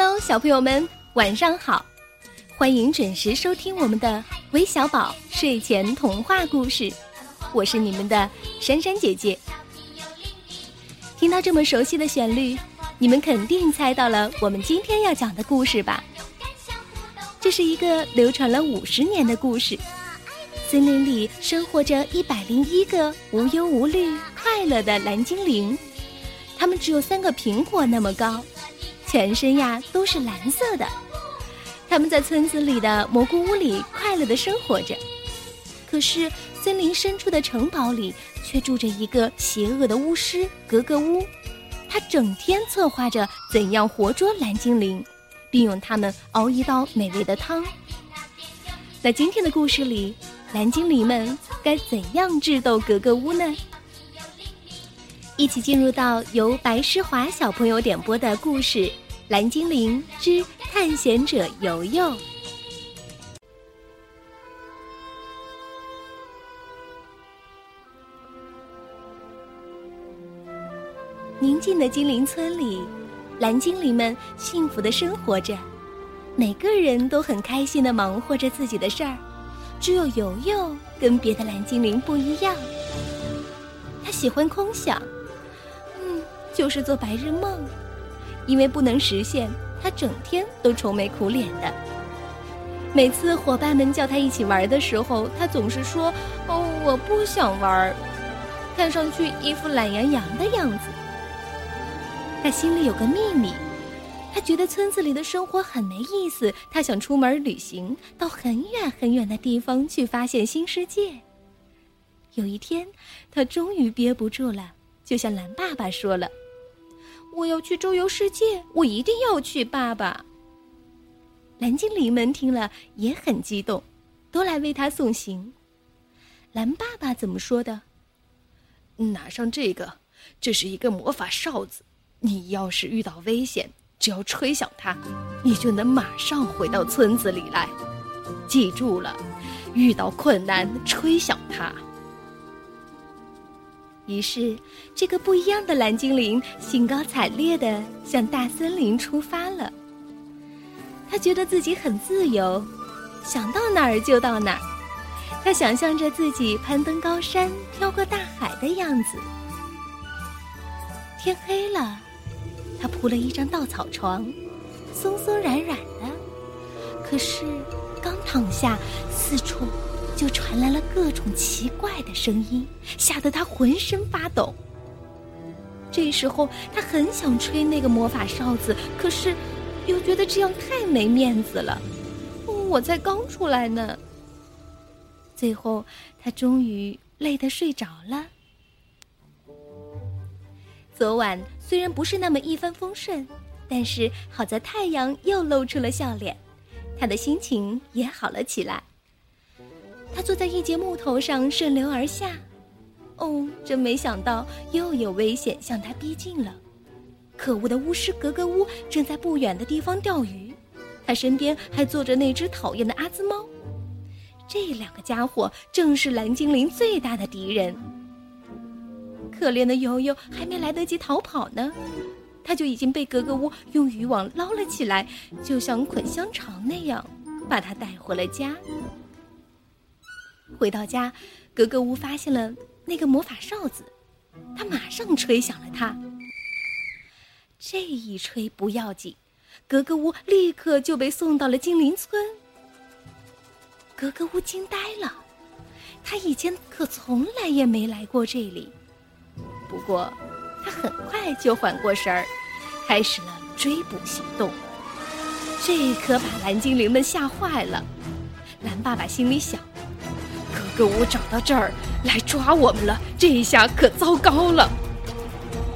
Hello，小朋友们，晚上好！欢迎准时收听我们的微小宝睡前童话故事，我是你们的珊珊姐姐。听到这么熟悉的旋律，你们肯定猜到了我们今天要讲的故事吧？这是一个流传了五十年的故事。森林里生活着一百零一个无忧无虑、快乐的蓝精灵，它们只有三个苹果那么高。全身呀都是蓝色的，他们在村子里的蘑菇屋里快乐的生活着。可是森林深处的城堡里却住着一个邪恶的巫师格格巫，他整天策划着怎样活捉蓝精灵，并用它们熬一道美味的汤。在今天的故事里，蓝精灵们该怎样智斗格格巫呢？一起进入到由白诗华小朋友点播的故事《蓝精灵之探险者游游》。宁静的精灵村里，蓝精灵们幸福的生活着，每个人都很开心的忙活着自己的事儿，只有游游跟别的蓝精灵不一样，他喜欢空想。就是做白日梦，因为不能实现，他整天都愁眉苦脸的。每次伙伴们叫他一起玩的时候，他总是说：“哦，我不想玩。”看上去一副懒洋洋的样子。他心里有个秘密，他觉得村子里的生活很没意思，他想出门旅行，到很远很远的地方去发现新世界。有一天，他终于憋不住了，就向蓝爸爸说了。我要去周游世界，我一定要去，爸爸。蓝精灵们听了也很激动，都来为他送行。蓝爸爸怎么说的？拿上这个，这是一个魔法哨子。你要是遇到危险，只要吹响它，你就能马上回到村子里来。记住了，遇到困难吹响它。于是，这个不一样的蓝精灵兴高采烈地向大森林出发了。他觉得自己很自由，想到哪儿就到哪儿。他想象着自己攀登高山、飘过大海的样子。天黑了，他铺了一张稻草床，松松软软的。可是，刚躺下，四处……就传来了各种奇怪的声音，吓得他浑身发抖。这时候，他很想吹那个魔法哨子，可是又觉得这样太没面子了。我才刚出来呢。最后，他终于累得睡着了。昨晚虽然不是那么一帆风顺，但是好在太阳又露出了笑脸，他的心情也好了起来。他坐在一节木头上，顺流而下。哦，真没想到又有危险向他逼近了。可恶的巫师格格巫正在不远的地方钓鱼，他身边还坐着那只讨厌的阿兹猫。这两个家伙正是蓝精灵最大的敌人。可怜的悠悠还没来得及逃跑呢，他就已经被格格巫用渔网捞了起来，就像捆香肠那样，把他带回了家。回到家，格格巫发现了那个魔法哨子，他马上吹响了它。这一吹不要紧，格格巫立刻就被送到了精灵村。格格巫惊呆了，他以前可从来也没来过这里。不过，他很快就缓过神儿，开始了追捕行动。这可把蓝精灵们吓坏了。蓝爸爸心里想。格格巫找到这儿来抓我们了，这一下可糟糕了。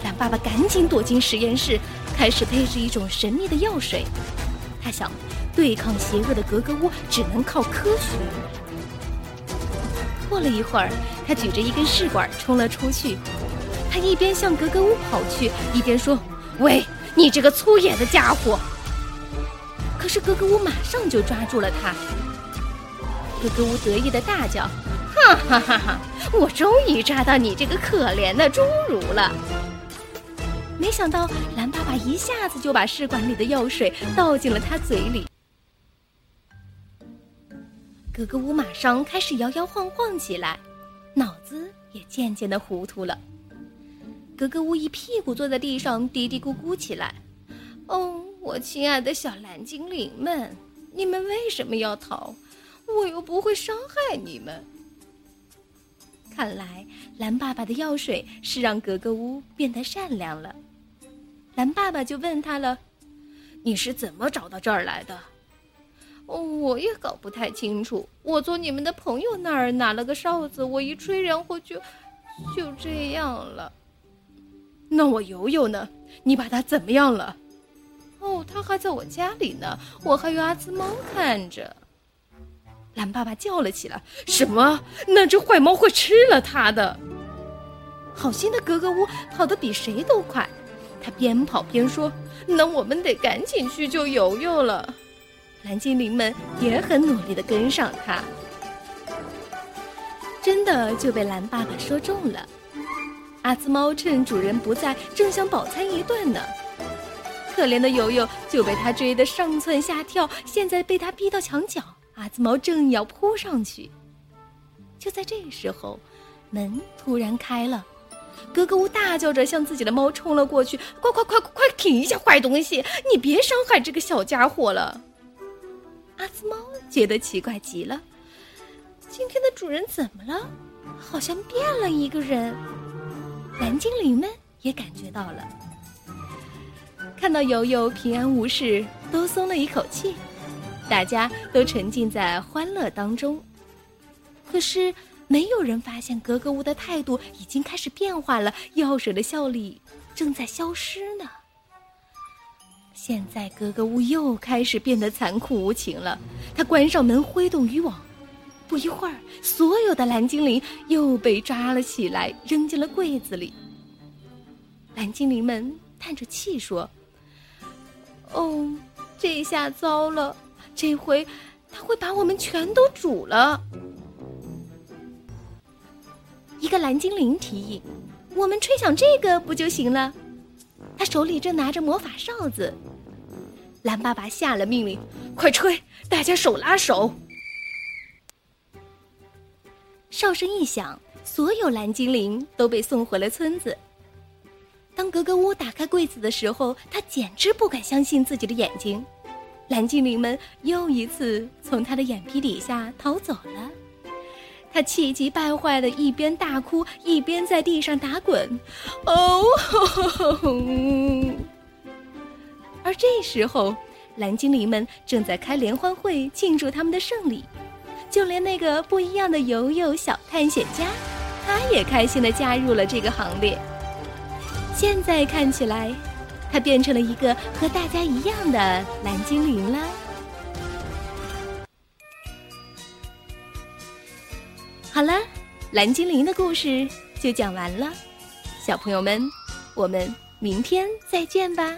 蓝爸爸赶紧躲进实验室，开始配置一种神秘的药水。他想，对抗邪恶的格格巫只能靠科学。过了一会儿，他举着一根试管冲了出去。他一边向格格巫跑去，一边说：“喂，你这个粗野的家伙！”可是格格巫马上就抓住了他。格格巫得意的大叫。哈哈哈！哈！我终于抓到你这个可怜的侏儒了。没想到蓝爸爸一下子就把试管里的药水倒进了他嘴里。格格巫马上开始摇摇晃晃起来，脑子也渐渐的糊涂了。格格巫一屁股坐在地上，嘀嘀咕咕起来：“哦，我亲爱的小蓝精灵们，你们为什么要逃？我又不会伤害你们。”看来蓝爸爸的药水是让格格巫变得善良了。蓝爸爸就问他了：“你是怎么找到这儿来的？”哦，我也搞不太清楚。我从你们的朋友那儿拿了个哨子，我一吹，然后就就这样了。那我游游呢？你把它怎么样了？哦，他还在我家里呢，我还有阿兹猫看着。蓝爸爸叫了起来：“什么？那只坏猫会吃了它的！”好心的格格巫跑得比谁都快，他边跑边说：“那我们得赶紧去救游游了。”蓝精灵们也很努力的跟上他，真的就被蓝爸爸说中了。阿兹猫趁主人不在，正想饱餐一顿呢。可怜的游游就被他追得上蹿下跳，现在被他逼到墙角，阿兹猫正要扑上去。就在这时候，门突然开了，格格巫大叫着向自己的猫冲了过去：“快快快快快停一下，坏东西！你别伤害这个小家伙了。”阿兹猫觉得奇怪极了，今天的主人怎么了？好像变了一个人。蓝精灵们也感觉到了，看到游游平安无事，都松了一口气，大家都沉浸在欢乐当中。可是，没有人发现格格巫的态度已经开始变化了，药水的效力正在消失呢。现在格格巫又开始变得残酷无情了。他关上门，挥动渔网，不一会儿，所有的蓝精灵又被抓了起来，扔进了柜子里。蓝精灵们叹着气说：“哦，这下糟了，这回他会把我们全都煮了。”一个蓝精灵提议：“我们吹响这个不就行了？”他手里正拿着魔法哨子。蓝爸爸下了命令：“快吹！大家手拉手。”哨声一响，所有蓝精灵都被送回了村子。当格格巫打开柜子的时候，他简直不敢相信自己的眼睛。蓝精灵们又一次从他的眼皮底下逃走了。他气急败坏的一边大哭，一边在地上打滚。哦吼吼吼！而这时候，蓝精灵们正在开联欢会庆祝他们的胜利，就连那个不一样的游游小探险家，他也开心的加入了这个行列。现在看起来，它变成了一个和大家一样的蓝精灵了。好了，蓝精灵的故事就讲完了，小朋友们，我们明天再见吧。